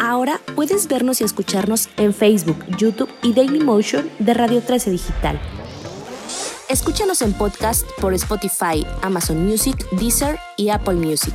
Ahora puedes vernos y escucharnos en Facebook, YouTube y Dailymotion de Radio 13 Digital. Escúchanos en podcast por Spotify, Amazon Music, Deezer y Apple Music.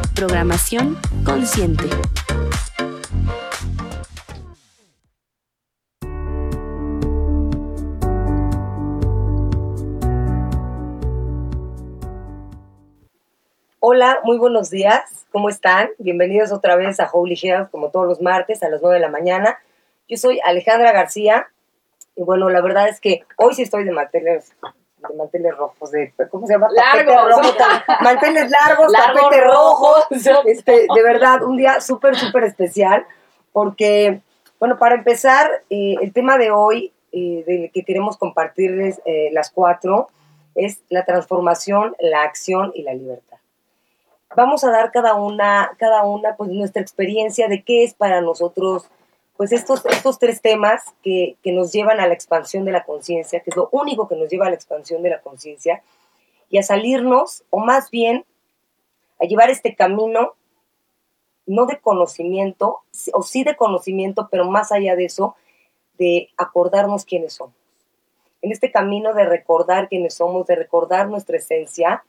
programación consciente. Hola, muy buenos días. ¿Cómo están? Bienvenidos otra vez a Holy Health, como todos los martes a las 9 de la mañana. Yo soy Alejandra García y bueno, la verdad es que hoy sí estoy de manteles, de manteles rojos, de, ¿cómo se llama? Tapete Largos. rojo, manteles largos, Largo tapete rojo. rojo. Este, de verdad, un día súper, súper especial porque, bueno, para empezar, eh, el tema de hoy eh, del que queremos compartirles eh, las cuatro es la transformación, la acción y la libertad vamos a dar cada una, cada una, pues nuestra experiencia de qué es para nosotros, pues estos, estos tres temas que, que nos llevan a la expansión de la conciencia, que es lo único que nos lleva a la expansión de la conciencia, y a salirnos, o más bien, a llevar este camino, no de conocimiento, o sí de conocimiento, pero más allá de eso, de acordarnos quiénes somos. En este camino de recordar quiénes somos, de recordar nuestra esencia,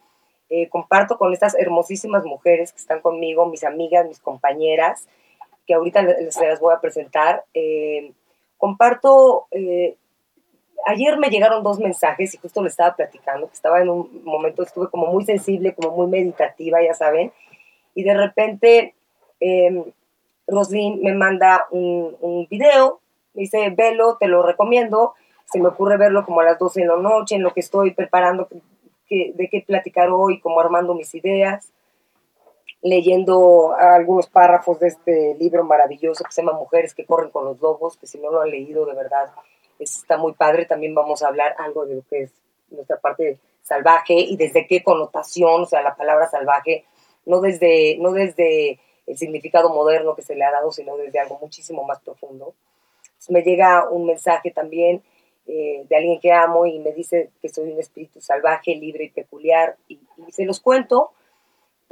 eh, comparto con estas hermosísimas mujeres que están conmigo, mis amigas, mis compañeras, que ahorita les, les voy a presentar. Eh, comparto, eh, ayer me llegaron dos mensajes y justo les estaba platicando, que estaba en un momento, estuve como muy sensible, como muy meditativa, ya saben, y de repente eh, Roslyn me manda un, un video, me dice, velo, te lo recomiendo, se me ocurre verlo como a las 12 de la noche, en lo que estoy preparando que- de qué platicar hoy, como armando mis ideas, leyendo algunos párrafos de este libro maravilloso que se llama Mujeres que corren con los lobos, que si no lo han leído, de verdad, es- está muy padre. También vamos a hablar algo de lo que es nuestra parte salvaje y desde qué connotación, o sea, la palabra salvaje, no desde, no desde el significado moderno que se le ha dado, sino desde algo muchísimo más profundo. Entonces, me llega un mensaje también eh, de alguien que amo y me dice que soy un espíritu salvaje, libre y peculiar. Y, y se los cuento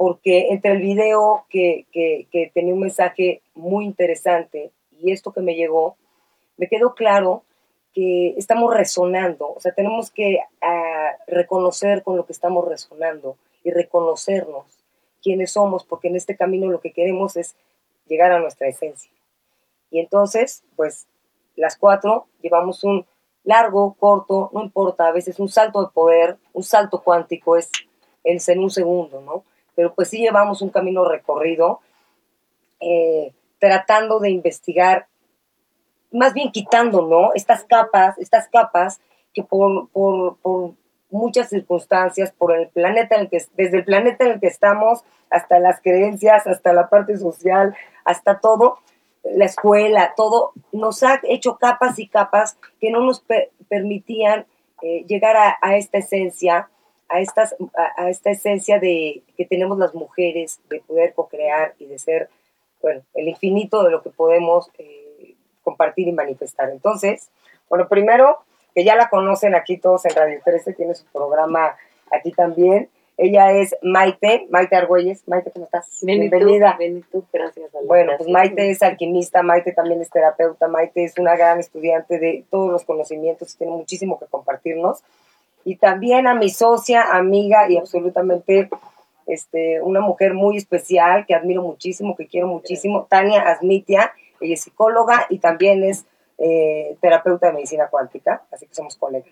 porque entre el video que, que, tenía un mensaje muy interesante y esto que me llegó, me quedó claro que estamos resonando, o sea, tenemos que ah, reconocer con lo que estamos resonando y reconocernos quiénes somos, porque en este camino lo que queremos es llegar a nuestra esencia. Y entonces, pues, las cuatro llevamos un largo, corto, no importa, a veces un salto de poder, un salto cuántico es en un segundo, ¿no? Pero pues sí llevamos un camino recorrido eh, tratando de investigar, más bien quitando, ¿no? Estas capas, estas capas que por, por, por muchas circunstancias, por el planeta en el que, desde el planeta en el que estamos, hasta las creencias, hasta la parte social, hasta todo, la escuela, todo, nos ha hecho capas y capas que no nos per- permitían eh, llegar a esta esencia, a, estas, a, a esta esencia de que tenemos las mujeres, de poder co-crear y de ser, bueno, el infinito de lo que podemos eh, compartir y manifestar. Entonces, bueno, primero, que ya la conocen aquí todos en Radio 13, tiene su programa aquí también. Ella es Maite, Maite Argüelles. Maite, ¿cómo estás? Bienvenida. Bienvenido, gracias. Ale, Bueno, pues. Maite es alquimista, Maite también es terapeuta, Maite es una gran estudiante de todos los conocimientos, tiene muchísimo que compartirnos. Y también a mi socia, amiga y absolutamente este, una mujer muy especial que admiro muchísimo, que quiero muchísimo, Tania Asmitia, ella es psicóloga y también es eh, terapeuta de medicina cuántica, así que somos colegas.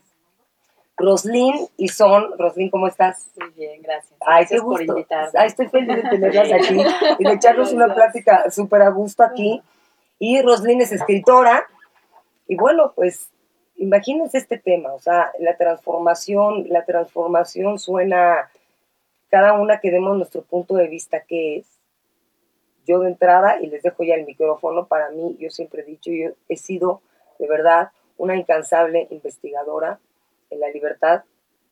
Roslyn y Son, Roslyn, ¿cómo estás? Muy bien, gracias. Ay, qué Gracias por gusto. invitarme. Ay, estoy feliz de tenerlas aquí y de echarnos una plática súper a gusto aquí. Y Roslyn es escritora. Y bueno, pues imagínense este tema, o sea, la transformación, la transformación suena, cada una que demos nuestro punto de vista, ¿qué es? yo de entrada, y les dejo ya el micrófono, para mí, yo siempre he dicho, yo he sido de verdad una incansable investigadora en la libertad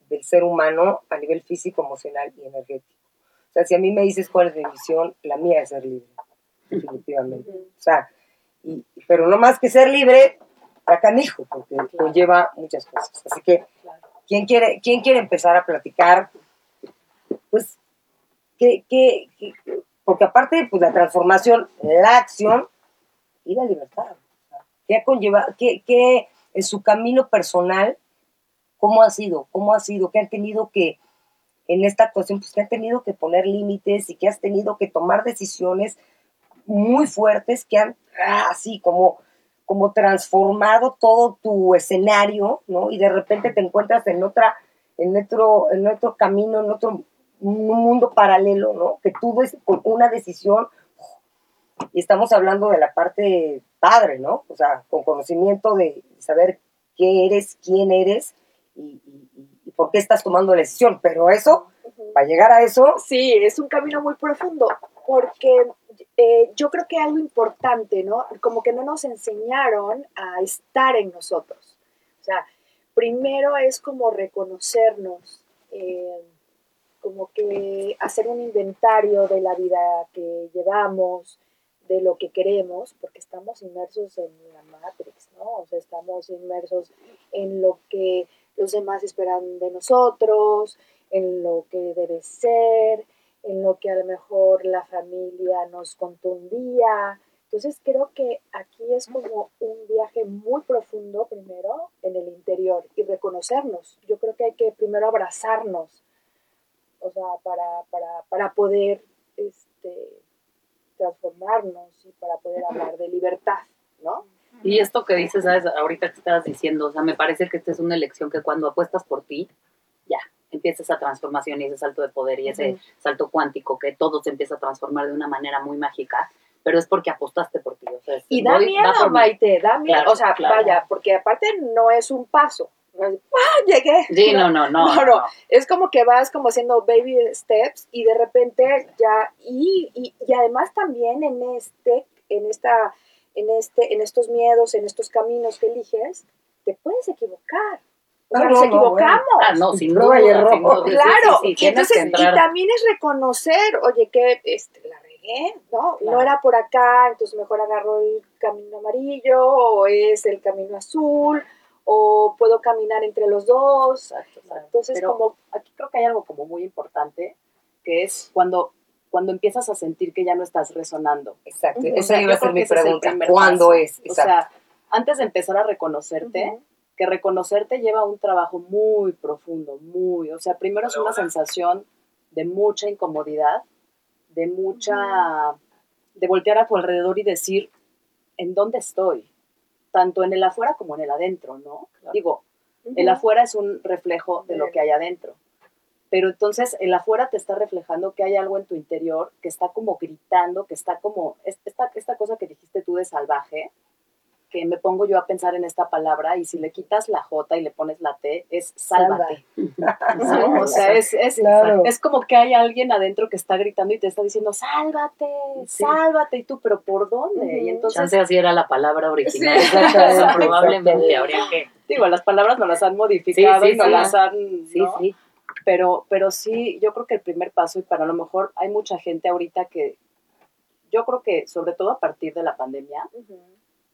del ser humano a nivel físico, emocional y energético. O sea, si a mí me dices cuál es mi visión, la mía es ser libre, definitivamente. O sea, y, pero no más que ser libre, a canijo, porque conlleva muchas cosas. Así que, ¿quién quiere, quién quiere empezar a platicar? Pues, ¿qué, qué, porque aparte, pues la transformación, la acción y la libertad. ¿Qué conlleva, qué, qué en su camino personal, cómo ha sido? ¿Cómo ha sido? ¿Qué han tenido que, en esta actuación, pues que han tenido que poner límites y que has tenido que tomar decisiones muy fuertes que han ah, así como, como transformado todo tu escenario, ¿no? Y de repente te encuentras en otra, en otro, en otro camino, en otro mundo paralelo, ¿no? Que tú ves con una decisión, y estamos hablando de la parte padre, ¿no? O sea, con conocimiento de saber qué eres, quién eres y, y por qué estás tomando la decisión. Pero eso, para llegar a eso... Sí, es un camino muy profundo, porque eh, yo creo que algo importante, ¿no? Como que no nos enseñaron a estar en nosotros. O sea, primero es como reconocernos, eh, como que hacer un inventario de la vida que llevamos, de lo que queremos, porque estamos inmersos en la Matrix, ¿no? O sea, estamos inmersos en lo que los demás esperan de nosotros, en lo que debe ser, en lo que a lo mejor la familia nos contó un día. Entonces creo que aquí es como un viaje muy profundo primero en el interior y reconocernos. Yo creo que hay que primero abrazarnos, o sea, para, para, para poder este, transformarnos y para poder hablar de libertad, ¿no? Y esto que dices, ¿sabes? Ahorita que estabas diciendo, o sea, me parece que esta es una elección que cuando apuestas por ti, empieza esa transformación y ese salto de poder y ese salto cuántico que todo se empieza a transformar de una manera muy mágica, pero es porque apostaste por ti. O sea, y da miedo, Maite, da miedo. o sea, vaya, porque aparte no es un paso. ¡Ah, llegué! Sí, no, no, no, no, Es como que vas como haciendo baby steps y de repente ya, y, y, y además también en este, en esta, en este, en estos miedos, en estos caminos que eliges, te puedes equivocar. Nos equivocamos. Ah, no, sin duda. claro, y entonces, y también es reconocer, oye, que este, la regué, ¿no? No era por acá, entonces mejor agarro el camino amarillo, o es el camino azul, o puedo caminar entre los dos. Entonces, como, aquí creo que hay algo como muy importante, que es cuando cuando empiezas a sentir que ya no estás resonando. Exacto, esa iba a ser mi pregunta. ¿Cuándo es? O sea, antes de empezar a reconocerte, que reconocerte lleva un trabajo muy profundo, muy, o sea, primero es una sensación de mucha incomodidad, de mucha, de voltear a tu alrededor y decir, ¿en dónde estoy? Tanto en el afuera como en el adentro, ¿no? Digo, el afuera es un reflejo de lo que hay adentro. Pero entonces el afuera te está reflejando que hay algo en tu interior que está como gritando, que está como, esta, esta cosa que dijiste tú de salvaje, que me pongo yo a pensar en esta palabra y si le quitas la J y le pones la T, es sálvate. O sea, es, es, es, como que hay alguien adentro que está gritando y te está diciendo, sálvate, sálvate. Y tú, ¿pero por dónde? Y entonces... así era la palabra original. probablemente habría que... Digo, las palabras no las han modificado y no las han... Sí, sí. Pero, pero sí, yo creo que el primer paso, y para lo mejor hay mucha gente ahorita que, yo creo que sobre todo a partir de la pandemia,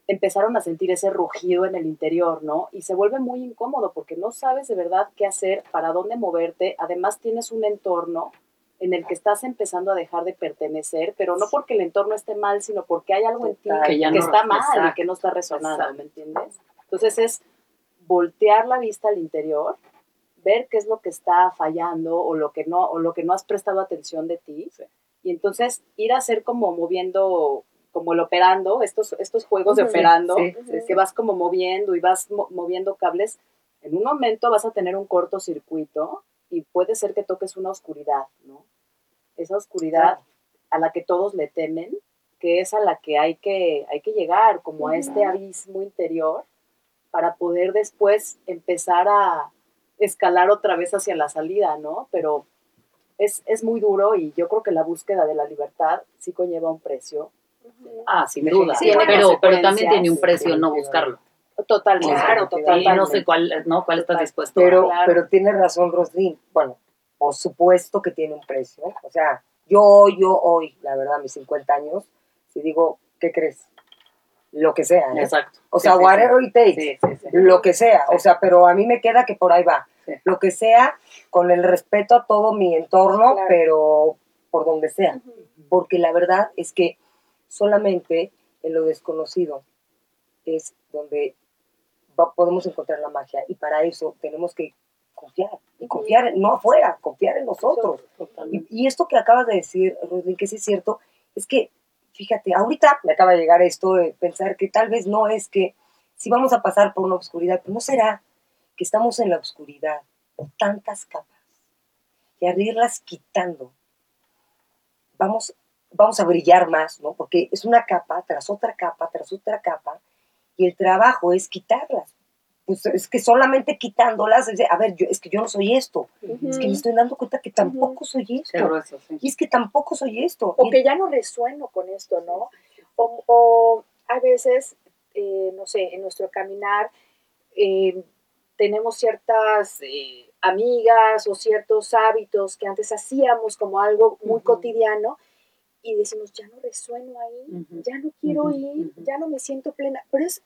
empezaron a sentir ese rugido en el interior, ¿no? Y se vuelve muy incómodo porque no sabes de verdad qué hacer, para dónde moverte. Además tienes un entorno en el que estás empezando a dejar de pertenecer, pero no porque el entorno esté mal, sino porque hay algo en ti que, ya está mal y que no está resonando, ¿me entiendes? Entonces es voltear la vista al interior, ver qué es lo que está fallando o lo que no, o lo que no has prestado atención de ti, y entonces ir a hacer como moviendo como el operando, estos, estos juegos de operando, que vas como moviendo y vas moviendo cables, en un momento vas a tener un cortocircuito y puede ser que toques una oscuridad, ¿no? Esa oscuridad a la que todos le temen, que es a la que hay que, hay que llegar, como a este abismo interior, para poder después empezar a escalar otra vez hacia la salida, ¿no? Pero es, es muy duro y yo creo que la búsqueda de la libertad sí conlleva un precio. Ah, sin duda. Sí, pero, pero también tiene un precio no buscarlo. Totalmente. Claro, Y totalmente. no sé cuál, ¿no? ¿Cuál estás dispuesto a Pero, Claro. pero tiene razón Roslyn. Bueno, por supuesto que tiene un precio. O sea, yo, yo hoy, la verdad, a mis 50 años, si digo, ¿qué crees? Lo que sea. ¿eh? Exacto. O sea, sí, sí. whatever it takes. Sí, sí, sí. Lo que sea. O sea, pero a mí me queda que por ahí va. Sí. Lo que sea, con el respeto a todo mi entorno, Claro. pero por donde sea. Porque la verdad es que solamente en lo desconocido es donde va- podemos encontrar la magia. Y para eso tenemos que confiar. Y confiar, en- no afuera, confiar en nosotros. Y, y esto que acabas de decir, Roslyn, que sí es cierto, es que, fíjate, ahorita me acaba de llegar esto de pensar que tal vez no es que si vamos a pasar por una oscuridad, pues no será que estamos en la oscuridad por tantas capas y al irlas quitando, vamos, vamos a brillar más, ¿no? Porque es una capa tras otra capa, tras otra capa, y el trabajo es quitarlas. Pues es que solamente quitándolas, es de, a ver, yo, es que yo no soy esto, es que me estoy dando cuenta que tampoco soy esto. grueso, sí. Y es que tampoco soy esto. o Y- que ya no resueno con esto, ¿no? O, o a veces, eh, no sé, en nuestro caminar eh, tenemos ciertas eh, amigas o ciertos hábitos que antes hacíamos como algo muy cotidiano y decimos, ya no resueno ahí, ya no quiero ir, ya no me siento plena. Pero es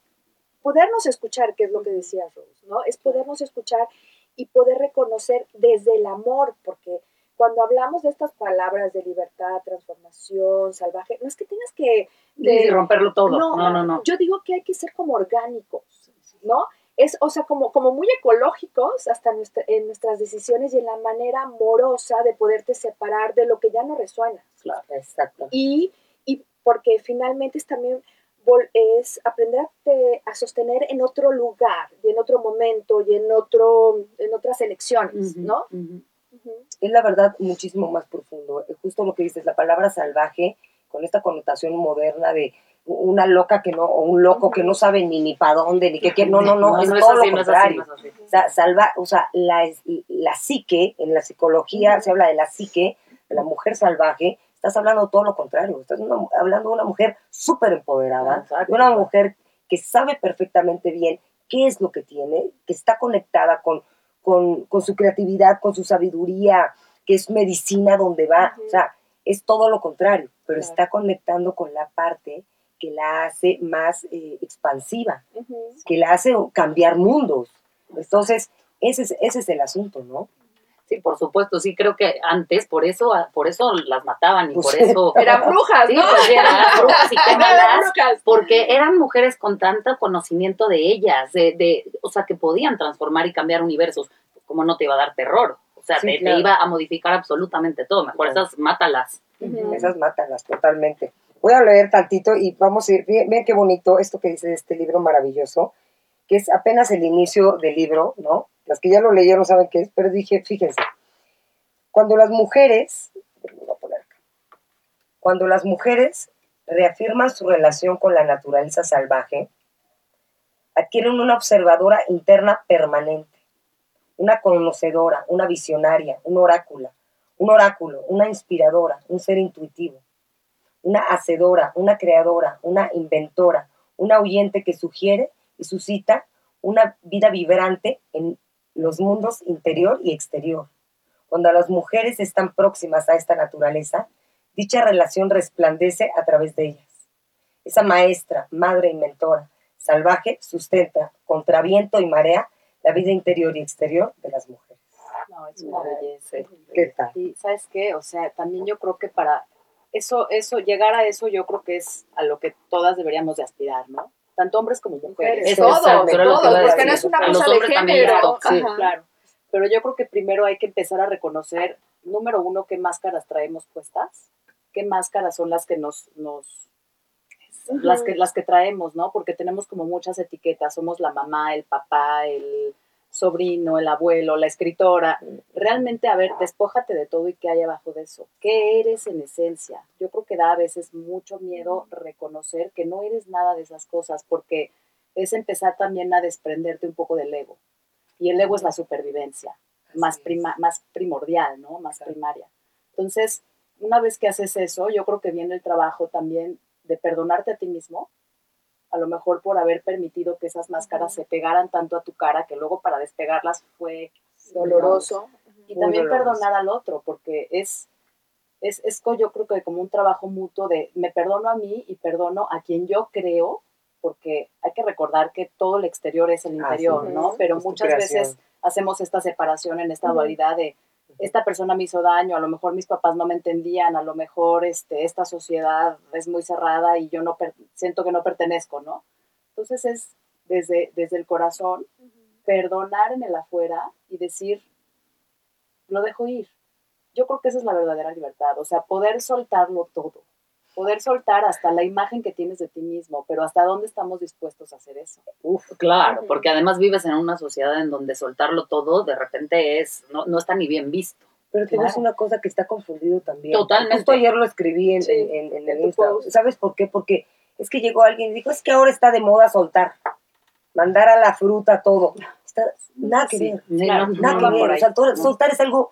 podernos escuchar, que es lo que decía Rose, ¿no? Es podernos escuchar y poder reconocer desde el amor, porque cuando hablamos de estas palabras de libertad, transformación, salvaje, no es que tengas que... De- romperlo todo. No, no, no. Yo digo que hay que ser como orgánicos, ¿no? Es, o sea, como, como muy ecológicos hasta nuestra- en nuestras decisiones y en la manera amorosa de poderte separar de lo que ya no resuena. Exacto. Y, y porque finalmente es también es aprender a, te- a sostener en otro lugar y en otro momento y en, otro, en otras elecciones, ¿no? Es la verdad muchísimo más profundo. Justo lo que dices, la palabra salvaje, con esta connotación moderna de una loca que no, o un loco que no sabe ni ni para dónde, ni qué quiere. No, no, no, es no todo así, lo no es así, contrario. no es así. O sea, salva, o sea, la, la psique, en la psicología se habla de la psique, de la mujer salvaje, estás hablando todo lo contrario, estás una- hablando de una mujer súper empoderada, de una mujer que sabe perfectamente bien qué es lo que tiene, que está conectada con, con, con su creatividad, con su sabiduría, que es medicina donde va, o sea, es todo lo contrario, pero Claro. está conectando con la parte que la hace más eh, expansiva que la hace cambiar mundos. Entonces, ese es, ese es el asunto, ¿no? Sí, por supuesto, sí creo que antes por eso por eso las mataban y Pues por eso Eran brujas, sí, ¿no? pues, eran brujas y qué malas, porque eran mujeres con tanto conocimiento de ellas, de, de, o sea, que podían transformar y cambiar universos, como no te iba a dar terror, o sea, Sí, te, iba a modificar absolutamente todo, mejor Claro. esas mátalas. Esas mátalas totalmente. Voy a leer tantito y vamos a ir, bien qué bonito esto que dice este libro maravilloso, que es apenas el inicio del libro, ¿no? Las que ya lo leyeron saben qué es, pero dije, fíjense, cuando las mujeres, cuando las mujeres reafirman su relación con la naturaleza salvaje, adquieren una observadora interna permanente, una conocedora, una visionaria, un oráculo, un oráculo, una inspiradora, un ser intuitivo, una hacedora, una creadora, una inventora, una oyente que sugiere y suscita una vida vibrante en los mundos interior y exterior. Cuando las mujeres están próximas a esta naturaleza, dicha relación resplandece a través de ellas. Esa maestra, madre y mentora, salvaje, sustenta, contra viento y marea, la vida interior y exterior de las mujeres. No, es una belleza. ¿Qué tal? Y sabes qué, o sea, también yo creo que para eso, eso, llegar a eso, yo creo que es a lo que todas deberíamos de aspirar, ¿no? Tanto hombres como mujeres. Eso, iba a porque no es una cosa de género. Sí. Claro. Pero yo creo que primero hay que empezar a reconocer, número uno, qué máscaras traemos puestas, qué máscaras son las que nos, nos las que las que traemos, ¿no? Porque tenemos como muchas etiquetas, somos la mamá, el papá, el sobrino, el abuelo, la escritora. Realmente, a ver, despójate de todo y qué hay abajo de eso. ¿Qué eres en esencia? Yo creo que da a veces mucho miedo reconocer que no eres nada de esas cosas, porque es empezar también a desprenderte un poco del ego. Y el ego es la supervivencia, más, Así prima, más primordial, ¿no? Más Claro. primaria. Entonces, una vez que haces eso, yo creo que viene el trabajo también de perdonarte a ti mismo, a lo mejor por haber permitido que esas máscaras se pegaran tanto a tu cara que luego para despegarlas fue Doloroso. Y Muy también doloroso. perdonar al otro, porque es, es, es co- yo creo que como un trabajo mutuo de me perdono a mí y perdono a quien yo creo, porque hay que recordar que todo el exterior es el interior. ¿no? Pero Es muchas veces hacemos esta separación en esta dualidad de esta persona me hizo daño, a lo mejor mis papás no me entendían, a lo mejor este, esta sociedad es muy cerrada y yo no siento que no pertenezco, ¿no? Entonces es desde, desde el corazón perdonar en el afuera y decir, lo dejo ir. Yo creo que esa es la verdadera libertad, o sea, poder soltarlo todo, poder soltar hasta la imagen que tienes de ti mismo, pero hasta dónde estamos dispuestos a hacer eso. Uf, claro, porque además vives en una sociedad en donde soltarlo todo de repente es, no, no está ni bien visto. Pero Claro. decir una cosa que está confundido también. Totalmente. Justo ayer lo escribí en, Sí, en, en- en en el tu Insta. post. ¿Sabes por qué? Porque es que llegó alguien y dijo, es que ahora está de moda soltar. Mandar a la fruta todo. Está, nada que Sí, ver. Sí, claro, no, Nada no que ver. O sea, todo- No. soltar es algo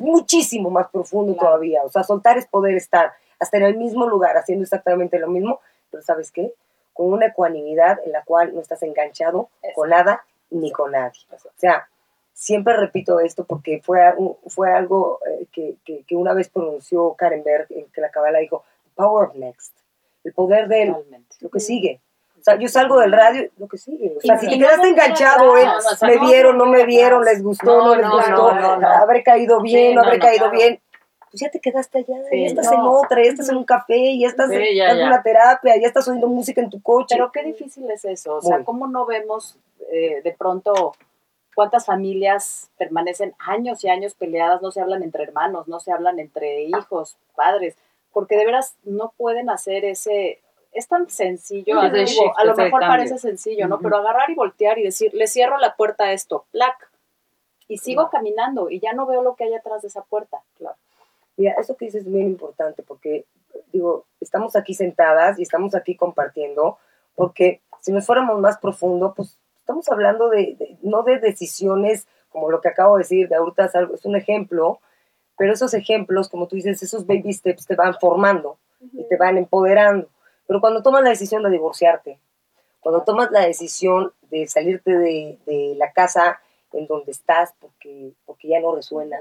muchísimo más profundo Claro. todavía. O sea, soltar es poder estar hasta en el mismo lugar haciendo exactamente lo mismo, pero ¿sabes qué? Con una ecuanimidad en la cual no estás enganchado con nada ni con nadie. O sea, siempre repito esto porque fue, fue algo eh, que, que- que una vez pronunció Karen Berg, que la cabala dijo, power of next, el poder del Totalmente. lo que sigue. O sea, yo salgo del radio, lo que sigue. O sea, si te quedaste enganchado sea, me vieron, no me vieron, les gustó, no, les gustó, habré caído bien, no habré caído bien. Pues ya te quedaste allá, Sí, ya estás no. en otra, ya estás en un café, ya estás Sí, ya, dando ya. una terapia, ya estás oyendo música en tu coche. Pero qué difícil es eso, o sea, Muy. ¿cómo no vemos eh, de pronto cuántas familias permanecen años y años peleadas, no se hablan entre hermanos, no se hablan entre hijos, padres, porque de veras no pueden hacer ese, es tan sencillo, shift, a lo mejor parece sencillo, ¿no? Pero agarrar y voltear y decir, le cierro la puerta a esto, plac, y sigo caminando y ya no veo lo que hay atrás de esa puerta. Claro. Mira, eso que dices es bien importante porque, digo, estamos aquí sentadas y estamos aquí compartiendo, porque si nos fuéramos más profundo, pues estamos hablando de, de- no de decisiones como lo que acabo de decir, de ahorita es, algo, es un ejemplo, pero esos ejemplos, como tú dices, esos baby steps te van formando y te van empoderando. Pero cuando tomas la decisión de divorciarte, cuando tomas la decisión de salirte de, de la casa en donde estás porque, porque ya no resuena,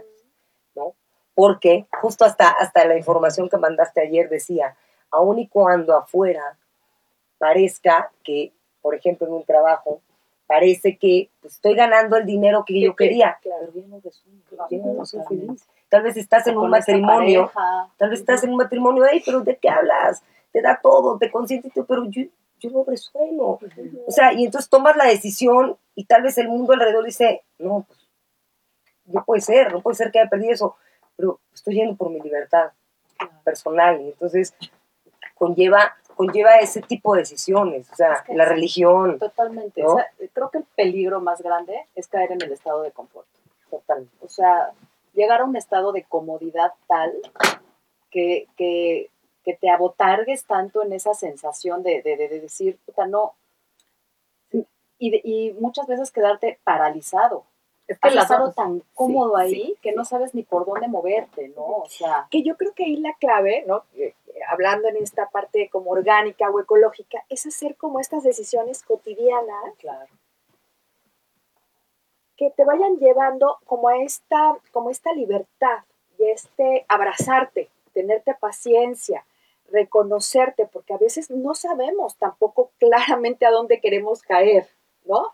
¿no? Porque justo hasta, hasta la información que mandaste ayer decía, aun y cuando afuera parezca que, por ejemplo, en un trabajo, parece que pues, estoy ganando el dinero que yo que- quería, claro. no no soy feliz. Tal vez estás en un matrimonio, tal vez estás en un matrimonio, ahí, pero ¿de qué hablas? Te da todo, te consiente, pero yo, yo no resueno. O sea, y entonces tomas la decisión y tal vez el mundo alrededor dice, no, pues no puede ser, no puede ser que haya perdido eso, pero estoy yendo por mi libertad personal y entonces conlleva, conlleva ese tipo de decisiones, o sea, Es que la religión, Totalmente. ¿No? O sea, creo que el peligro más grande es caer en el estado de confort. total. O sea, llegar a un estado de comodidad tal que, que, que te abotargues tanto en esa sensación de, de, de- de decir, puta, no. Y, y muchas veces quedarte paralizado. Es que Has estado tan cómodo ahí sí, que no sabes ni por dónde moverte, ¿no? O sea, que yo creo que ahí la clave, ¿no? Eh, eh, hablando en esta parte como orgánica o ecológica, es hacer como estas decisiones cotidianas claro. que te vayan llevando como a esta, como esta libertad y este abrazarte, tenerte paciencia, reconocerte, porque a veces no sabemos tampoco claramente a dónde queremos caer, ¿no?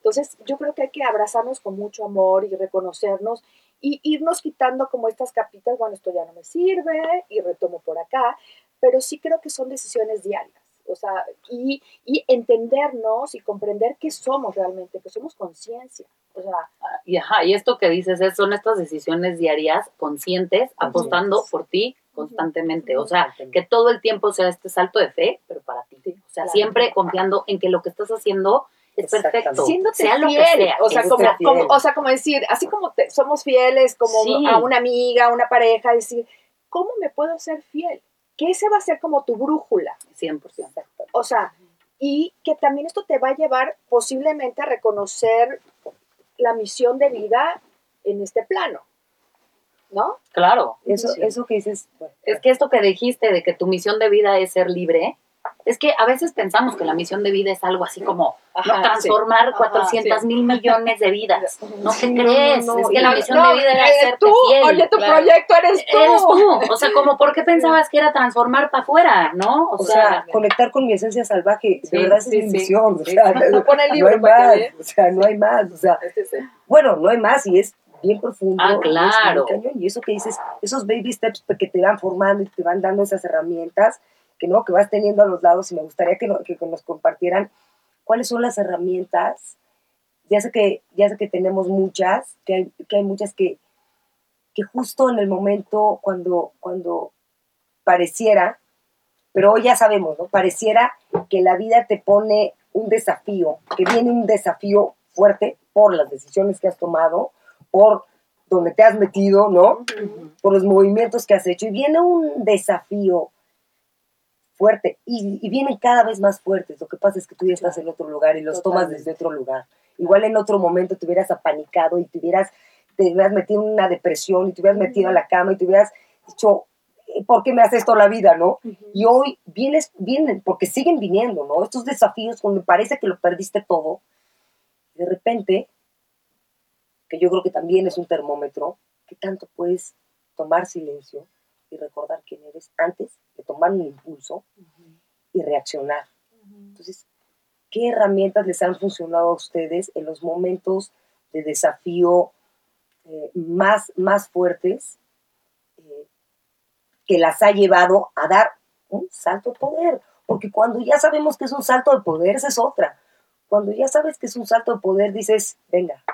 Entonces yo creo que hay que abrazarnos con mucho amor y reconocernos y irnos quitando como estas capitas, bueno, esto ya no me sirve y retomo por acá, pero sí creo que son decisiones diarias. O sea, y, y entendernos y comprender qué somos realmente, que somos conciencia. O sea, Y, ajá, y esto que dices es, son estas decisiones diarias, conscientes, apostando por ti constantemente. O sea, que todo el tiempo sea este salto de fe, pero para ti. O sea, Claro. siempre confiando en que lo que estás haciendo es perfecto. Siéndote sea lo que fiel, sea. o sea, como, sea fiel. como- o sea, como decir, así como te- somos fieles como Sí. a una amiga, a una pareja, decir, ¿cómo me puedo ser fiel? Que ese va a ser como tu brújula, 100%. o sea, y que también esto te va a llevar posiblemente a reconocer la misión de vida en este plano. ¿no? Claro. Eso, Sí. eso que dices, Es que esto que dijiste de que tu misión de vida es ser libre, es que a veces pensamos que la misión de vida es algo así como Ajá, ¿no? transformar sí. 400 mil millones de vidas. ¿No Sí, te no, crees? no, no. Es que la no, misión No, de vida era eh, hacerte tú, fiel. oye, tu claro. proyecto eres tú. Eres tú. O sea, como, ¿por qué pensabas que era transformar para afuera? ¿no? o sea, conectar con mi esencia salvaje, Sí, de verdad esa sí, es mi sí. misión. O Sí, sea, No pone el no libro hay para más, que o sea, no hay más, o sea, Este bueno, no hay más y es bien profundo. Ah, y es claro. cañón. Y eso que dices, esos baby steps que te van formando y te van dando esas herramientas que no, que vas teniendo a los lados y me gustaría que, que nos compartieran cuáles son las herramientas. Ya sé que, ya sé que tenemos muchas, que hay, que hay muchas que, que justo en el momento cuando, cuando pareciera, pero hoy ya sabemos, ¿no? Pareciera que la vida te pone un desafío, que viene un desafío fuerte por las decisiones que has tomado, por donde te has metido, ¿no? Por los movimientos que has hecho. Y viene un desafío fuerte y, y vienen cada vez más fuertes. Lo que pasa es que tú ya estás en otro lugar y los tomas desde otro lugar. Igual en otro momento te hubieras apanicado y te hubieras, te hubieras metido en una depresión y te hubieras metido a la cama y te hubieras dicho, "Eh, ¿por qué me hace esto la vida, no? Y hoy vienes, vienen, porque siguen viniendo, ¿no? Estos desafíos cuando parece que lo perdiste todo, de repente, que yo creo que también es un termómetro, que tanto puedes tomar silencio y recordar quién eres antes tomar un impulso y reaccionar. Entonces, ¿qué herramientas les han funcionado a ustedes en los momentos de desafío eh, más, más fuertes eh, que las ha llevado a dar un salto de poder? Porque cuando ya sabemos que es un salto de poder, esa es otra. Cuando ya sabes que es un salto de poder, dices, venga,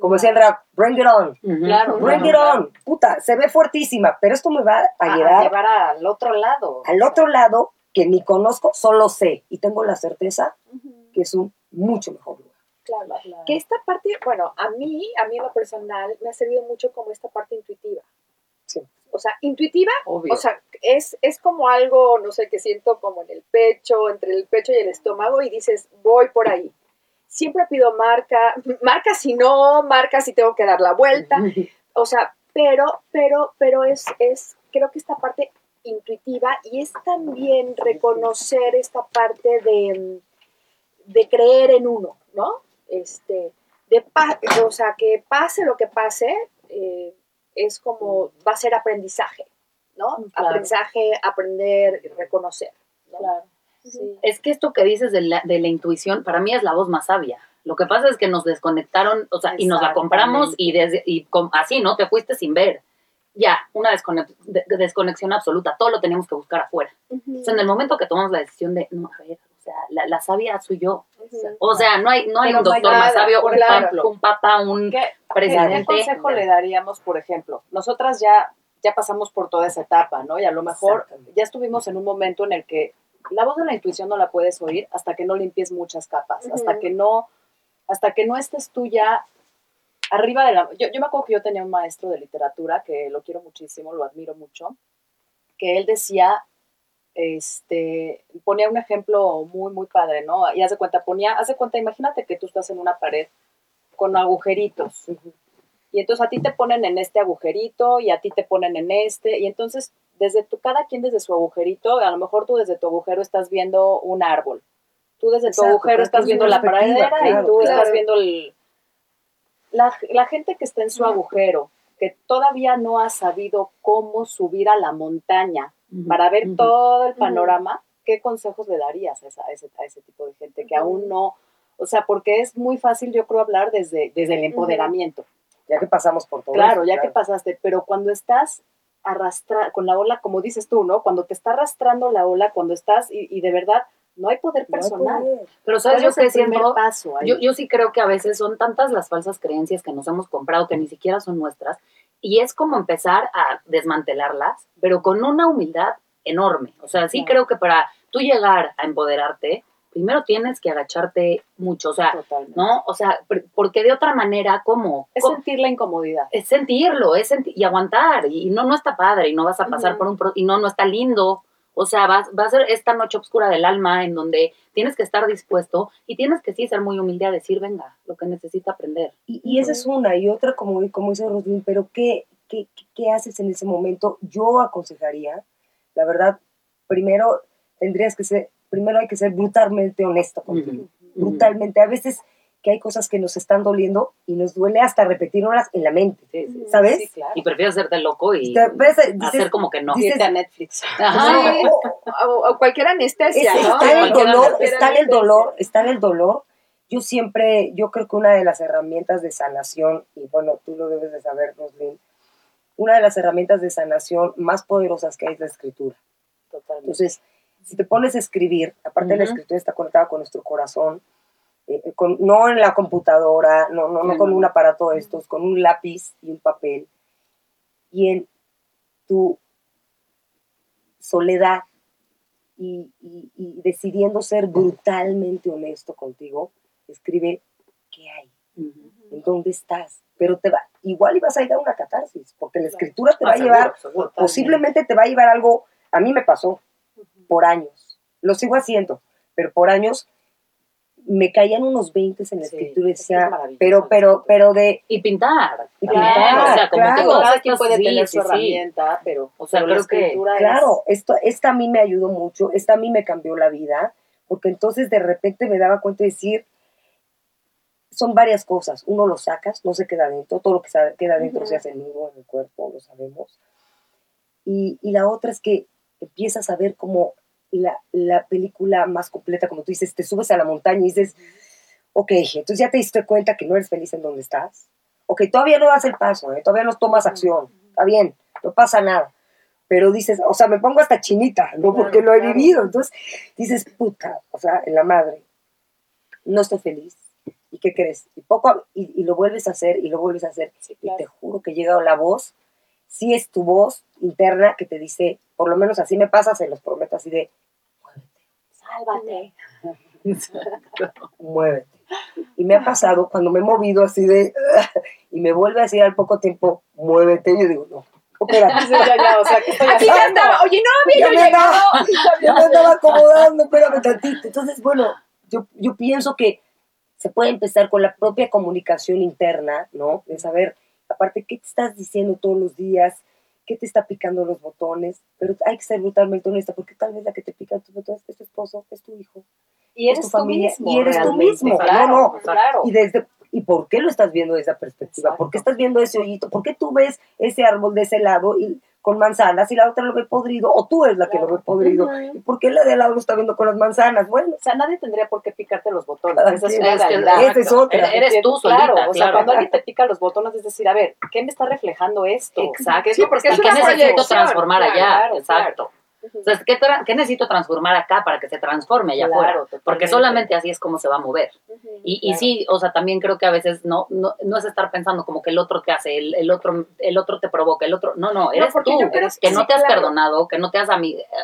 como decía el rap, bring it on. Claro, bring claro, it claro. on. Puta, se ve fuertísima, pero esto me va a, A- a llevar llevar al otro lado. al otro lado que ni conozco, solo sé y tengo la certeza que es un mucho mejor lugar. Claro. Claro. Que esta parte, bueno, a mí, a mí en lo personal, me ha servido mucho como esta parte intuitiva. Sí. O sea, intuitiva, Obvio. o sea, es, es como algo, no sé, que siento como en el pecho, entre el pecho y el estómago, y dices, voy por ahí. Siempre pido marca, marca si no, marca si tengo que dar la vuelta. O sea, pero, pero, pero es, es, creo que esta parte intuitiva y es también reconocer esta parte de, de creer en uno, ¿no? Este, de o sea, que pase lo que pase, eh, es como, va a ser aprendizaje, ¿no? Claro. Aprendizaje, aprender, reconocer. ¿no? Claro. Sí. Es que esto que dices de la, de la intuición, para mí es la voz más sabia. Lo que pasa es que nos desconectaron, o sea, y nos la compramos y, desde, y así, ¿no? Te fuiste sin ver. Ya, una descone- de- de- desconexión absoluta. Todo lo teníamos que buscar afuera. O sea, en el momento que tomamos la decisión de, no, a ver, o sea, la, la sabia soy yo. Ujú. O sea, no hay, no hay Pero un doctor más nada, sabio, por un, ejemplo. un papa, un ¿Qué, ¿Qué presidente. consejo le daríamos, por ejemplo? Nosotras ya, ya pasamos por toda esa etapa, ¿no? Y a lo mejor ya estuvimos en un momento en el que la voz de la intuición no la puedes oír hasta que no limpies muchas capas, hasta que no, hasta que no estés tú ya arriba de la... Yo, yo me acuerdo que yo tenía un maestro de literatura, que lo quiero muchísimo, lo admiro mucho, que él decía, este, ponía un ejemplo muy, muy padre, ¿no? Y hace cuenta, ponía, hace cuenta, imagínate que tú estás en una pared con agujeritos. Y entonces a ti te ponen en este agujerito y a ti te ponen en este. Y entonces, desde tu, cada quien desde su agujerito, a lo mejor tú desde tu agujero estás viendo un árbol. Tú desde tu agujero estás viendo la pradera y tú claro. estás viendo el... La, la gente que está en su agujero, que todavía no ha sabido cómo subir a la montaña para ver todo el panorama, ¿qué consejos le darías a, esa- a ese, a ese tipo de gente que aún no, o sea, porque es muy fácil yo creo hablar desde, desde el empoderamiento, Ya que pasamos por todo claro, eso, ya que pasaste, pero cuando estás arrastra con la ola, como dices tú, ¿no? Cuando te está arrastrando la ola, cuando estás, y, y de verdad, no hay poder No hay personal. poder. Pero sabes, ¿Cuál yo que siento, paso yo, yo sí creo que a veces son tantas las falsas creencias que nos hemos comprado que ni siquiera son nuestras. Y es como empezar a desmantelarlas, pero con una humildad enorme. O sea, sí creo que para tú llegar a empoderarte, primero tienes que agacharte mucho. O sea, Totalmente. ¿no? O sea, porque de otra manera, ¿cómo? Es ¿Cómo? sentir la incomodidad. es sentirlo, es senti- y aguantar, y no, no está padre, y no vas a pasar por un, pro- y no, no está lindo, o sea, vas, va a ser esta noche oscura del alma en donde tienes que estar dispuesto y tienes que sí ser muy humilde a decir, venga, lo que necesita aprender. Y, y esa es una, y otra, como, como dice Roslyn, pero ¿qué, qué, qué- qué haces en ese momento? Yo aconsejaría, la verdad, primero tendrías que ser, primero hay que ser brutalmente honesto contigo. Ujú. Brutalmente. A veces que hay cosas que nos están doliendo y nos duele hasta repetirlas en la mente, Sí. ¿sabes? Sí, claro. Y prefieres hacerte loco y Te ves, dices, hacer como que no. dices- a Netflix. Ajá. Sí. o, o cualquier Es- anestesia, ¿no? está en el dolor, está en el dolor, está en el dolor. Yo siempre, yo creo que una de las herramientas de sanación, y bueno, tú lo debes de saber, Roslyn, una de las herramientas de sanación más poderosas que hay es la escritura. Totalmente. Entonces, si te pones a escribir, aparte la escritura está conectada con nuestro corazón, eh, eh, con- no en la computadora, no, no, no con un aparato de estos, con un lápiz y un papel, y en tu soledad y, y- y decidiendo ser brutalmente honesto contigo, escribe qué hay, en dónde estás, pero te va, igual ibas a llegar a una catarsis, porque la escritura te va Ah, a llevar seguro, seguro. posiblemente te va a llevar algo, a mí me pasó por años, lo sigo haciendo, pero por años me caían unos 20 en la Sí, escritura y decía, es pero, pero, pero de, Y pintar. Y pintar, o sea, como claro. Cada quien puede sí, tener sí, su sí. herramienta, pero, O sea, pero la que- escritura es- claro, esto, esta a mí me ayudó mucho, esta a mí me cambió la vida, porque entonces de repente me daba cuenta de decir, son varias cosas, uno lo sacas, no se queda dentro, todo lo que se queda dentro Ujú. se hace nudo en el cuerpo, lo sabemos, y, y la otra es que empiezas a ver como la, la película más completa, como tú dices, te subes a la montaña y dices, ok, entonces ya te diste cuenta que no eres feliz en donde estás. Ok, todavía no das el paso, ¿eh? todavía no tomas acción, está bien, no pasa nada. Pero dices, o sea, me pongo hasta chinita, ¿no? Porque lo he vivido. Entonces dices, puta, o sea, en la madre, no estoy feliz. ¿Y qué crees? Y, poco, y, y lo vuelves a hacer y lo vuelves a hacer. Sí, Y te juro que llega la voz, sí es tu voz interna que te dice, por lo menos así me pasa, se los prometo así de, Sálvate. muévete. Y me ha pasado cuando me he movido así de, y me vuelve a decir al poco tiempo, muévete, y yo digo, no, espérate. Sí, ya, ya, o sea, ¿qué estoy Aquí ya estaba. Oye, no había yo me llegado. andaba, ya me andaba acomodando, espérame tantito. Entonces, bueno, yo, yo pienso que se puede empezar con la propia comunicación interna, ¿no? De saber, aparte, qué te estás diciendo todos los días, qué te está picando los botones, pero hay que ser brutalmente honesta, porque tal vez la que te pica tus botones es tu esposo, es tu hijo, Y es eres tu tú familia, mismo. y eres tú mismo, no, Claro, no. claro. Y desde ¿Y por qué lo estás viendo desde esa perspectiva? ¿Por qué Exacto. estás viendo ese hoyito? ¿Por qué tú ves ese árbol de ese lado y con manzanas y la otra lo ve podrido? ¿O tú eres la que lo ve podrido? Ujú. ¿Y por qué la de al lado lo está viendo con las manzanas? Bueno, O sea, nadie tendría por qué picarte los botones. Esa es una Es que- realidad. Esa es otra. Eres tú Claro, o sea, claro. cuando alguien te pica los botones es decir, a ver, ¿qué me está reflejando esto? Exacto. ¿Qué es lo que porque es ¿Qué una pasando? necesito transformar claro, allá? claro, Exacto. Entonces, ¿qué, qué necesito transformar acá para que se transforme allá Claro, afuera? totalmente. Porque solamente así es como se va a mover. Y, y Claro. sí, o sea, también creo que a veces no, no, no es estar pensando como que el otro te hace, el, el otro, el otro te provoca, el otro, no, no, eres porque tú, creo que que no sí, te has claro. perdonado, que no te has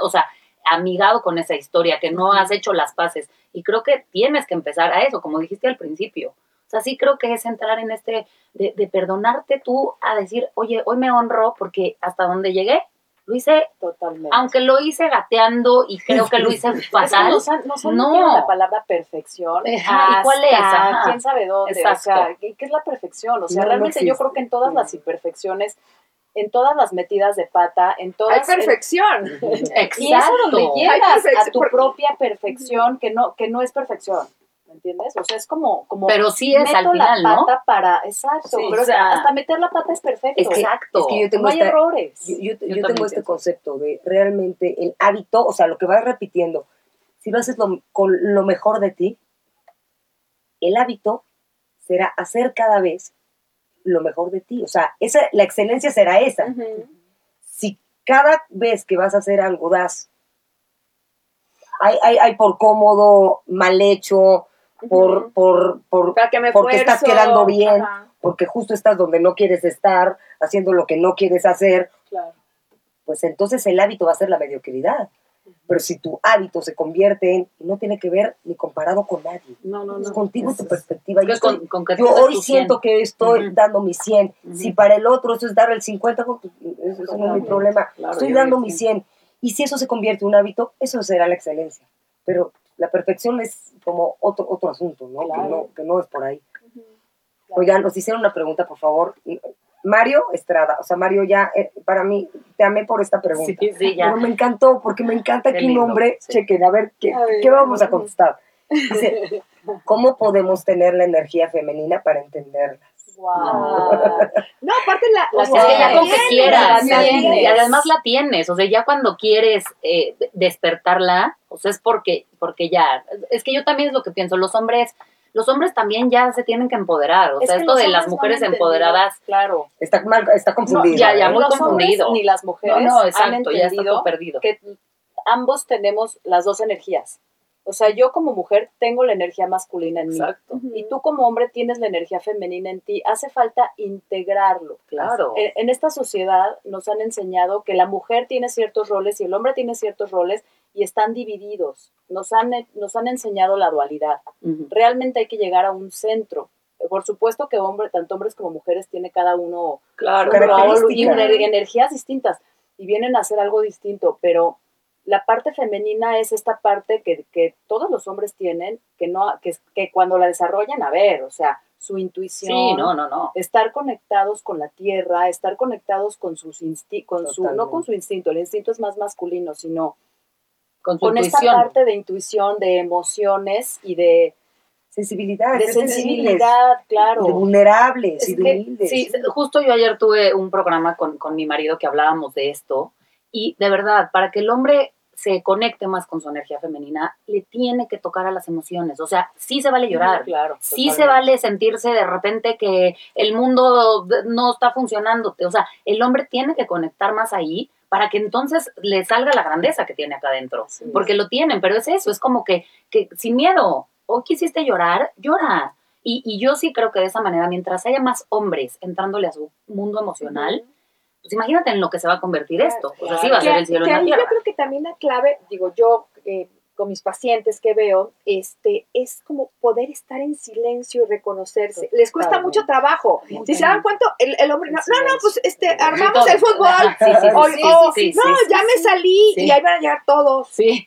o sea, amigado con esa historia, que no has hecho las paces. Y creo que tienes que empezar a eso, como dijiste al principio. O sea, sí creo que es entrar en este, de, de perdonarte tú a decir, oye, hoy me honro porque hasta donde llegué, lo hice, Totalmente. aunque lo hice gateando y creo que lo hice Es que fatal. han, nos han No. metido la palabra perfección. Ajá, ¿y cuál es? Ajá. ¿Quién sabe dónde? Exacto. O sea, ¿qué, es la perfección? O sea, No, no realmente yo creo que en todas las imperfecciones, en todas las metidas de pata, en Hay todas... perfección. Exacto. Y es a donde Hay llegas a tu propia perfección, que no, que no es perfección. ¿Me entiendes? O sea, es como... como Pero sí es meto al final, la ¿no? pata para... Exacto. Sí, pero o sea, hasta meter la pata es perfecto. Es que- Exacto. es que yo tengo no hay esta- errores. yo, yo- tengo este pienso. concepto de realmente el hábito, o sea, lo que vas repitiendo, si lo haces lo- con lo mejor de ti, el hábito será hacer cada vez lo mejor de ti. O sea, esa, la excelencia será esa. Si cada vez que vas a hacer algo das, hay, hay, hay por cómodo, mal hecho, por, por, por, que me porque estás quedando bien, Ajá. porque justo estás donde no quieres estar, haciendo lo que no quieres hacer, Claro. pues entonces el hábito va a ser la mediocridad. Pero si tu hábito se convierte en, no tiene que ver ni comparado con nadie, No, no, es no. contigo y tu Es- perspectiva. es Yo, estoy- con- con que yo hoy siento 100. que estoy Ujú. dando mi 100. Ujú. Si para el otro eso es dar el 50, pues, eso, eso no es mi problema. Claro, estoy dando mi sí. 100. Y si eso se convierte en un hábito, eso será la excelencia. Pero la perfección es como otro, otro asunto, ¿no? Que. ¿no? que no es por ahí. Ujú. Claro. Oigan, nos hicieron una pregunta, por favor. Mario Estrada, o sea, Mario ya, eh, para mí, te amé por esta pregunta. Sí, sí, ya. Pero me encantó, porque me encanta Qué que un hombre, sí. chequen, a ver, ¿qué, A ver, qué vamos a contestar? Dice, ¿cómo podemos tener la energía femenina para entenderla? Wow. No, aparte la, La o Es sea, que ya Wow. con que quieras, la y además la tienes, o sea, ya cuando quieres eh, despertarla, o sea, es porque, porque ya, es que yo también es lo que pienso, los hombres, los hombres también ya se tienen que empoderar, o Es sea, esto de las no han mujeres empoderadas, Claro. Está, mal, está confundido. ya, ya, ¿eh? muy los hombres confundido. Ni las no, mujeres no, han exacto, ya está entendido todo perdido. que ambos tenemos las dos energías. O sea, yo como mujer tengo la energía masculina en mí. Exacto, Y tú como hombre tienes la energía femenina en ti. Hace falta integrarlo. claro. En, en esta sociedad nos han enseñado que la mujer tiene ciertos roles y el hombre tiene ciertos roles y están divididos. Nos han, nos han enseñado la dualidad. Realmente hay que llegar a un centro. Por supuesto que hombre, tanto hombres como mujeres tiene cada uno Claro, un rol y energías distintas y vienen a hacer algo distinto, pero la parte femenina es esta parte que, que todos los hombres tienen, que, no, que, que cuando la desarrollan, a ver, o sea, su intuición, sí, no, no, no. estar conectados con la tierra, estar conectados con sus insti con su, no con su instinto, el instinto es más masculino, sino Con su con esta parte de intuición, de emociones y de, Sensibilidad. de sensibilidad, claro. de vulnerables Es y de humildes. Sí, justo yo ayer tuve un programa con, con mi marido que hablábamos de esto y de verdad, para que el hombre se conecte más con su energía femenina, le tiene que tocar a las emociones. O sea, sí se vale llorar, Claro, sí se vale sentirse de repente que el mundo no está funcionando. O sea, el hombre tiene que conectar más ahí para que entonces le salga la grandeza que tiene acá adentro. Sí. Porque lo tienen, pero es eso, es como que, que sin miedo. Hoy quisiste llorar, llora. Y, y yo sí creo que de esa manera, mientras haya más hombres entrándole a su mundo emocional, pues imagínate en lo que se va a convertir esto. Pues así va a ser el cielo que en la ahí tierra. yo creo que también la clave, digo yo, eh, con mis pacientes que veo, este, es como poder estar en silencio y reconocerse. Les cuesta mucho trabajo. Si se dan cuenta, el, el hombre, no, no, no, pues este, armamos el fútbol. Sí, sí, o- sí, sí, o, sí, sí, no, sí, ya sí, me sí. salí Sí. y ahí van a llegar todos. Sí.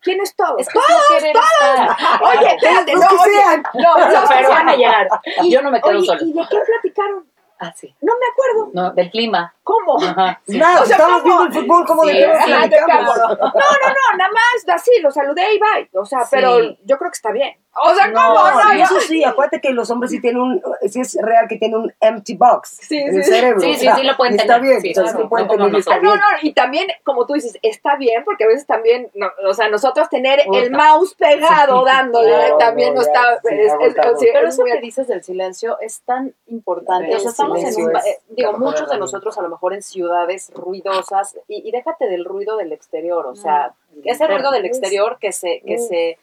¿Quiénes todos? Es que es no querer estar. Oye, espérate, no, oye, no, no, Pero van a llegar. y- Yo no me quedo oye, solo. ¿Y de qué platicaron? Ah, sí. No me acuerdo. No, del clima. ¿Cómo? Ajá. sí. Nada, O sea, estamos ¿cómo? viendo el fútbol como Sí, de platicamos. No, no, no, nada más así, lo saludé y bye. O sea, pero yo creo que está bien. O sea, No, ¿cómo? No, eso sí, acuérdate que los hombres sí tienen un, sí es real que tienen un empty box Sí, en el sí. cerebro. Sí, o sí, sea, sí lo pueden Está tener, bien, sí, claro, sí pueden no tener está Ah, no, bien. no, y también, como tú dices, está bien, porque a veces también, no, o sea, nosotros tener el mouse pegado dándole Claro, también no, ya, está. sí, es- sí, Pero es eso que dices del silencio es tan importante. Sí, o sea, estamos en un. es eh, digo, muchos de nosotros a lo mejor en ciudades ruidosas, y, y déjate del ruido del exterior, o sea, ese ruido del exterior que se, que Mm. se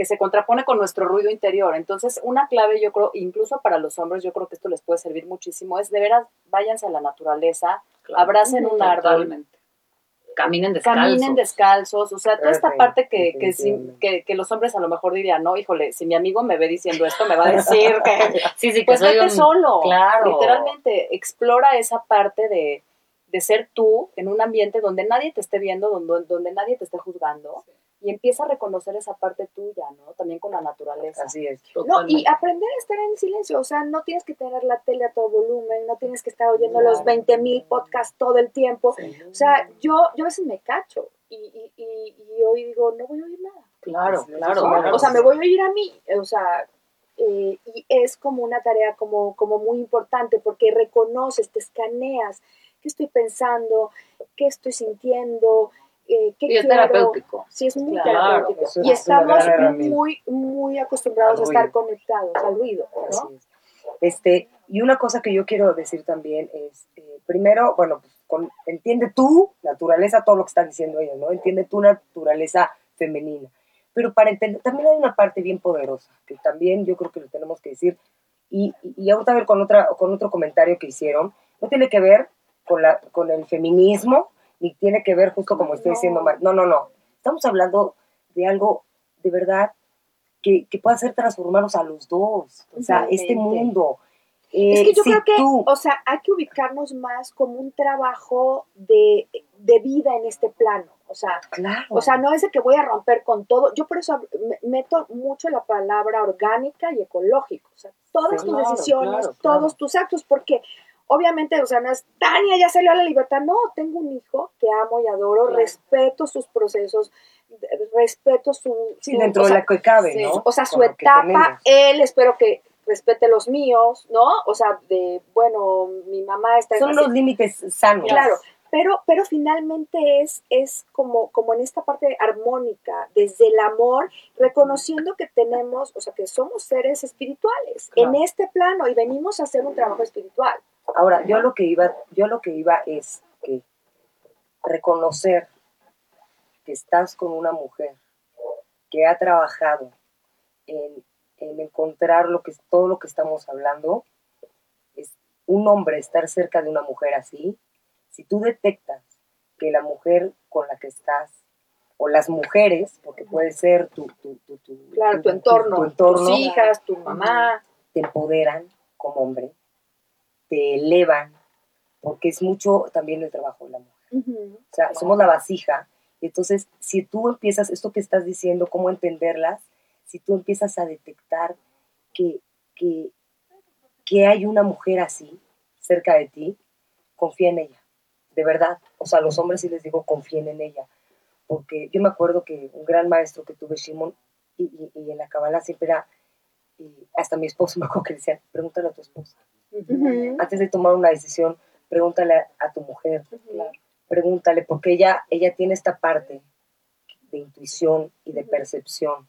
que se contrapone con nuestro ruido interior. Entonces, una clave, yo creo, incluso para los hombres, yo creo que esto les puede servir muchísimo, es de veras, váyanse a la naturaleza, Claro. abracen un árbol. Caminen descalzos. caminen descalzos, o sea, toda esta parte que, que, sí- que, que los hombres a lo mejor dirían, no, híjole, si mi amigo me ve diciendo esto, me va a decir que... Sí, sí, que Pues soy vete un- solo, Claro. literalmente, explora esa parte de, de ser tú en un ambiente donde nadie te esté viendo, donde, donde nadie te esté juzgando, y empieza a reconocer esa parte tuya, ¿no? También con la naturaleza. Así es. No, y aprender a estar en silencio, o sea, no tienes que tener la tele a todo volumen, no tienes que estar oyendo los 20 mil podcasts todo el tiempo. O sea, yo, yo a veces me cacho y, y, y, y hoy digo, no voy a oír nada. Claro, Sí, claro. O sea, me voy a oír a mí. O sea, eh, y es como una tarea como, como muy importante porque reconoces, te escaneas qué estoy pensando, qué estoy sintiendo, eh, qué Y es quiero. terapéutico. Sí, es muy Claro, terapéutico. es Y estamos muy, muy acostumbrados a estar conectados al ruido, ¿no? Es. Este, y una cosa que yo quiero decir también es, eh, primero, bueno, pues, con- entiende tu naturaleza, todo lo que están diciendo ellos, ¿no? Entiende tu naturaleza femenina. Pero para entender, también hay una parte bien poderosa, que también yo creo que lo tenemos que decir, y, y, y ahorita a ver con, otra, con otro comentario que hicieron, no tiene que ver con, la, con el feminismo, ni tiene que ver justo como estoy diciendo, Mar- no, no, no. Estamos hablando de algo de verdad que, que pueda hacer transformarnos a los dos, o sea, este mundo. Es Eh, que yo si creo que, tú- o sea, hay que ubicarnos más como un trabajo de, de vida en este plano. O sea, claro, o sea, no es de que voy a romper con todo. Yo por eso me- meto mucho la palabra orgánica y ecológico. O sea, todas tus decisiones, claro. todos tus actos, porque obviamente, o sea, no es Tania, ya salió a la libertad. No, tengo un hijo que amo y adoro, Claro. respeto sus procesos, respeto su. Sí, dentro o de la que cabe, sí, ¿no? o sea, su Con etapa, él espero que respete los míos, ¿no? O sea, de, bueno, mi mamá está Son los límites sanos. Claro, pero, pero finalmente es, es como, como en esta parte armónica, desde el amor, reconociendo que tenemos, o sea, que somos seres espirituales Claro. en este plano y venimos a hacer un trabajo espiritual. Ahora, yo lo que iba, yo lo que iba es que reconocer que estás con una mujer que ha trabajado en, en encontrar lo que todo lo que estamos hablando, es un hombre estar cerca de una mujer así, si tú detectas que la mujer con la que estás, o las mujeres, porque puede ser tu, tu, tu, tu- Claro, tu entorno, tu entorno, tus hijas, tu mamá. te empoderan como hombre, te elevan, porque es mucho también el trabajo de la mujer. O sea, somos la vasija. Y entonces, si tú empiezas, esto que estás diciendo, cómo entenderlas, si tú empiezas a detectar que, que, que hay una mujer así cerca de ti, confía en ella. De verdad. O sea, a los hombres sí les digo, confíen en ella. Porque yo me acuerdo que un gran maestro que tuve, Shimon, y, y- y en la Kabbalah siempre era, y hasta mi esposo me acuerdo que decía, pregúntale a tu esposa. Ujú. Antes de tomar una decisión, pregúntale a, a tu mujer Claro. pregúntale, porque ella, ella tiene esta parte de intuición y de percepción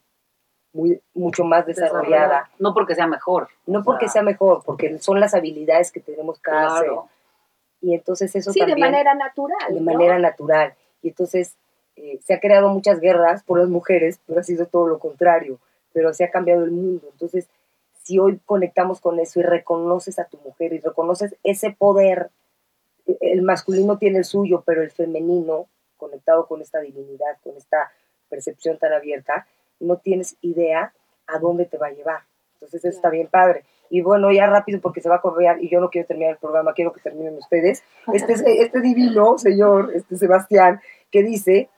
muy, mucho más desarrollada. No porque sea mejor. No porque sea mejor, porque son las habilidades que tenemos cada ser. Claro. Y entonces eso Sí, de también manera natural. de ¿no? manera natural. Y entonces eh, se ha creado muchas guerras por las mujeres, pero ha sido todo lo contrario. Pero se ha cambiado el mundo. Entonces, si hoy conectamos con eso y reconoces a tu mujer y reconoces ese poder, eh, el masculino tiene el suyo, pero el femenino, conectado con esta divinidad, con esta percepción tan abierta, no tienes idea a dónde te va a llevar. Entonces, eso está bien padre. Y bueno, ya rápido porque se va a correr y yo no quiero terminar el programa, quiero que terminen ustedes. Este, es- este divino señor, este Sebastián, que dice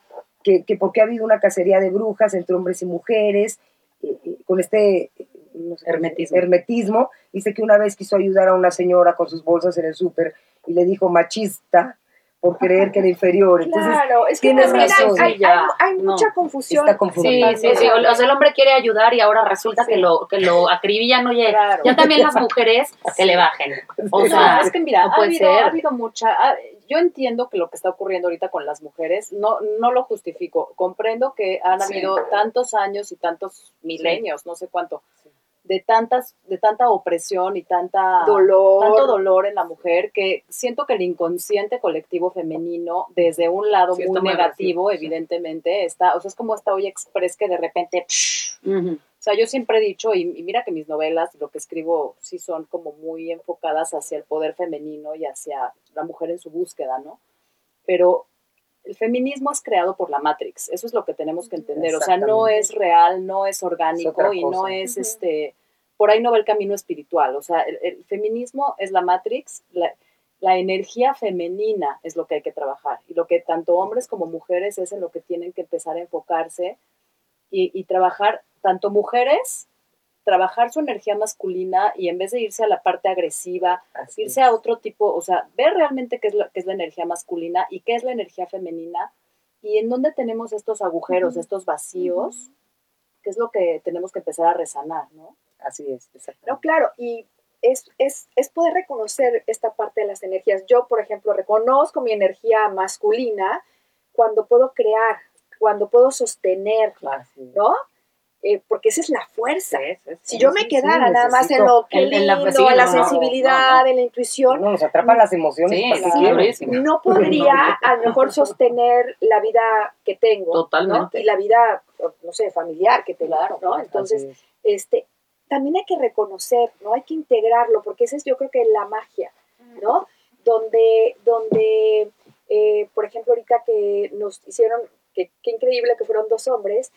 que, que porque ha habido una cacería de brujas entre hombres y mujeres, eh, eh, con este no sé, Hermetismo. hermetismo, dice que una vez quiso ayudar a una señora con sus bolsas en el súper y le dijo machista por creer que era inferior. Entonces, Claro, es que tienes también hay, razón. hay- hay- Ya, hay no. mucha confusión. está confundido. Sí, sí, sí. O, sea, el hombre quiere ayudar y ahora resulta que lo que lo acribillan, oye, Claro. ya también las mujeres que le bajen. O No, sea, es que mira, no ha, puede habido, ser. ha habido mucha. ha- yo entiendo que lo que está ocurriendo ahorita con las mujeres, no, no lo justifico. Comprendo que han Sí. habido tantos años y tantos milenios, no sé cuánto, Sí. De tantas, de tanta opresión y tanta dolor. tanto dolor en la mujer que siento que el inconsciente colectivo femenino, desde un lado Sí, muy negativo, sí. evidentemente, está, o sea, es como esta olla express que de repente, psh, o sea, yo siempre he dicho, y, y mira que mis novelas, lo que escribo, sí son como muy enfocadas hacia el poder femenino y hacia la mujer en su búsqueda, ¿no? Pero el feminismo es creado por la Matrix, eso es lo que tenemos que entender, o sea, no es real, no es orgánico y no es este, por ahí no va el camino espiritual, o sea, el, el feminismo es la Matrix, la, la energía femenina es lo que hay que trabajar y lo que tanto hombres como mujeres es en lo que tienen que empezar a enfocarse y, y trabajar, tanto mujeres, trabajar su energía masculina y en vez de irse a la parte agresiva, Así irse es. a otro tipo, o sea, ver realmente qué es, la, qué es la energía masculina y qué es la energía femenina y en dónde tenemos estos agujeros, estos vacíos, que es lo que tenemos que empezar a resanar, ¿no? Así es, No, exactamente. claro, y es, es, es poder reconocer esta parte de las energías. Yo, por ejemplo, reconozco mi energía masculina cuando puedo crear, cuando puedo sostener. ¿no? Eh, porque esa es la fuerza. Sí, sí, Si yo me quedara sí, nada más en lo que en lindo, la- en la sensibilidad, no, no. en la intuición, No, nos atrapan las emociones Sí, para que sí, quieran. durísimo. no podría a lo mejor sostener la vida que tengo. ¿no? Totalmente. Y la vida, no sé, familiar que tengo, Claro, ¿no? Entonces, es. este, también hay que reconocer, ¿no? Hay que integrarlo, porque esa es yo creo que la magia, ¿no? Donde, donde eh, por ejemplo, ahorita que nos hicieron, que qué increíble que fueron dos hombres,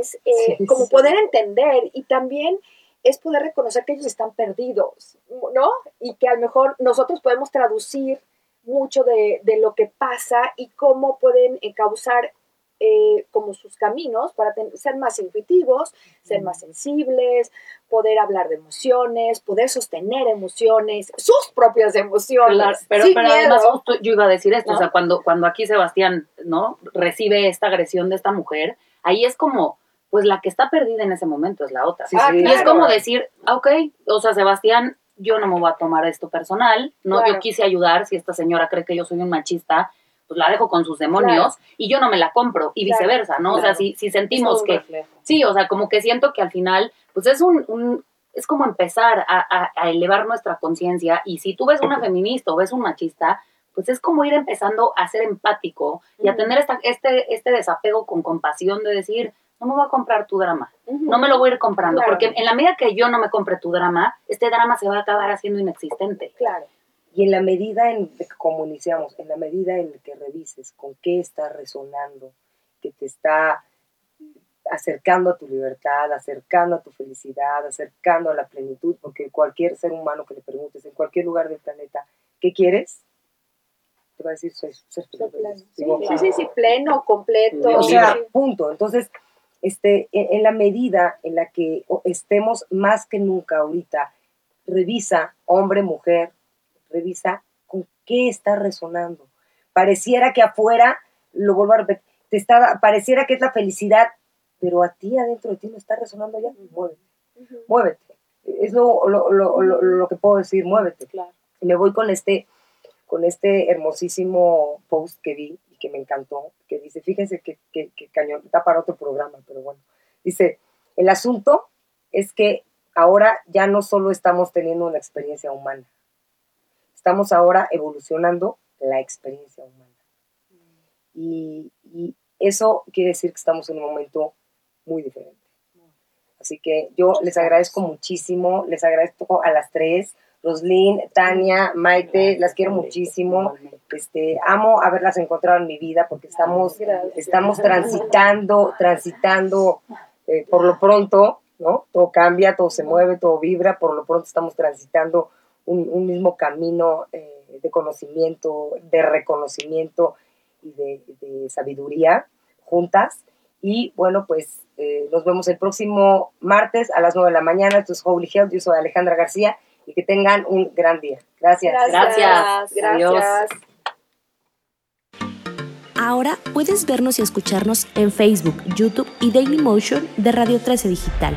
es eh, Sí, como sí. poder entender y también es poder reconocer que ellos están perdidos, ¿no? Y que a lo mejor nosotros podemos traducir mucho de, de lo que pasa y cómo pueden eh, causar eh, como sus caminos para ser más intuitivos, ser más sensibles, poder hablar de emociones, poder sostener emociones, sus propias emociones. pero, además yo iba a decir esto, o sea, cuando, cuando aquí Sebastián, ¿no? Recibe esta agresión de esta mujer, ahí es como, pues la que está perdida en ese momento es la otra. Ah, y es como decir, ah, ok, o sea, Sebastián, yo no me voy a tomar esto personal, ¿no? Yo quise ayudar, si esta señora cree que yo soy un machista, pues la dejo con sus demonios y yo no me la compro y viceversa, ¿no? O sea, si, si sentimos que... Sí, o sea, como que siento que al final, pues es un... es como empezar a, elevar nuestra conciencia y si tú ves una feminista o ves un machista, pues es como ir empezando a ser empático y a tener esta, este, este desapego con compasión de decir, no me voy a comprar tu drama, no me lo voy a ir comprando, porque en la medida que yo no me compre tu drama, este drama se va a acabar haciendo inexistente. Claro. Y en la medida en que comunicamos, en la medida en que revises con qué está resonando, que te está acercando a tu libertad, acercando a tu felicidad, acercando a la plenitud, porque cualquier ser humano que le preguntes en cualquier lugar del planeta, ¿qué quieres? Te va a decir, soy, pleno. Sí, sí, sí, pleno, completo. O sea, punto. Entonces, este, en la medida en la que estemos más que nunca ahorita, revisa, hombre, mujer, revisa con qué está resonando. Pareciera que afuera, lo vuelvo a repetir, te está, pareciera que es la felicidad, pero a ti adentro de ti no está resonando ya, muévete, muévete. Es lo, lo, que puedo decir, muévete. Claro. Y me voy con este, con este hermosísimo post que vi y que me encantó, que dice, fíjense que, que, que cañón, está para otro programa, pero bueno, dice, el asunto es que ahora ya no solo estamos teniendo una experiencia humana, estamos ahora evolucionando la experiencia humana. Y, eso quiere decir que estamos en un momento muy diferente. Así que yo les agradezco muchísimo, les agradezco a las tres, Roslyn, Tania, Maite, las quiero muchísimo. Este, amo haberlas encontrado en mi vida porque estamos, estamos transitando, transitando eh, por lo pronto, ¿no? Todo cambia, todo se mueve, todo vibra, por lo pronto estamos transitando un, mismo camino eh, de conocimiento, de reconocimiento y de, sabiduría juntas. Y bueno, pues eh, nos vemos el próximo martes a las 9 de la mañana. Esto es Holy Health. Yo soy Alejandra García y que tengan un gran día. Gracias. Gracias. Gracias. Ahora puedes vernos y escucharnos en Facebook, YouTube y Daily Motion de Radio 13 Digital.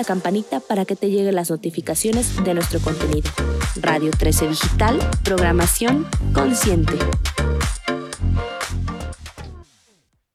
la campanita para que te lleguen las notificaciones de nuestro contenido. Radio 13 Digital, programación consciente.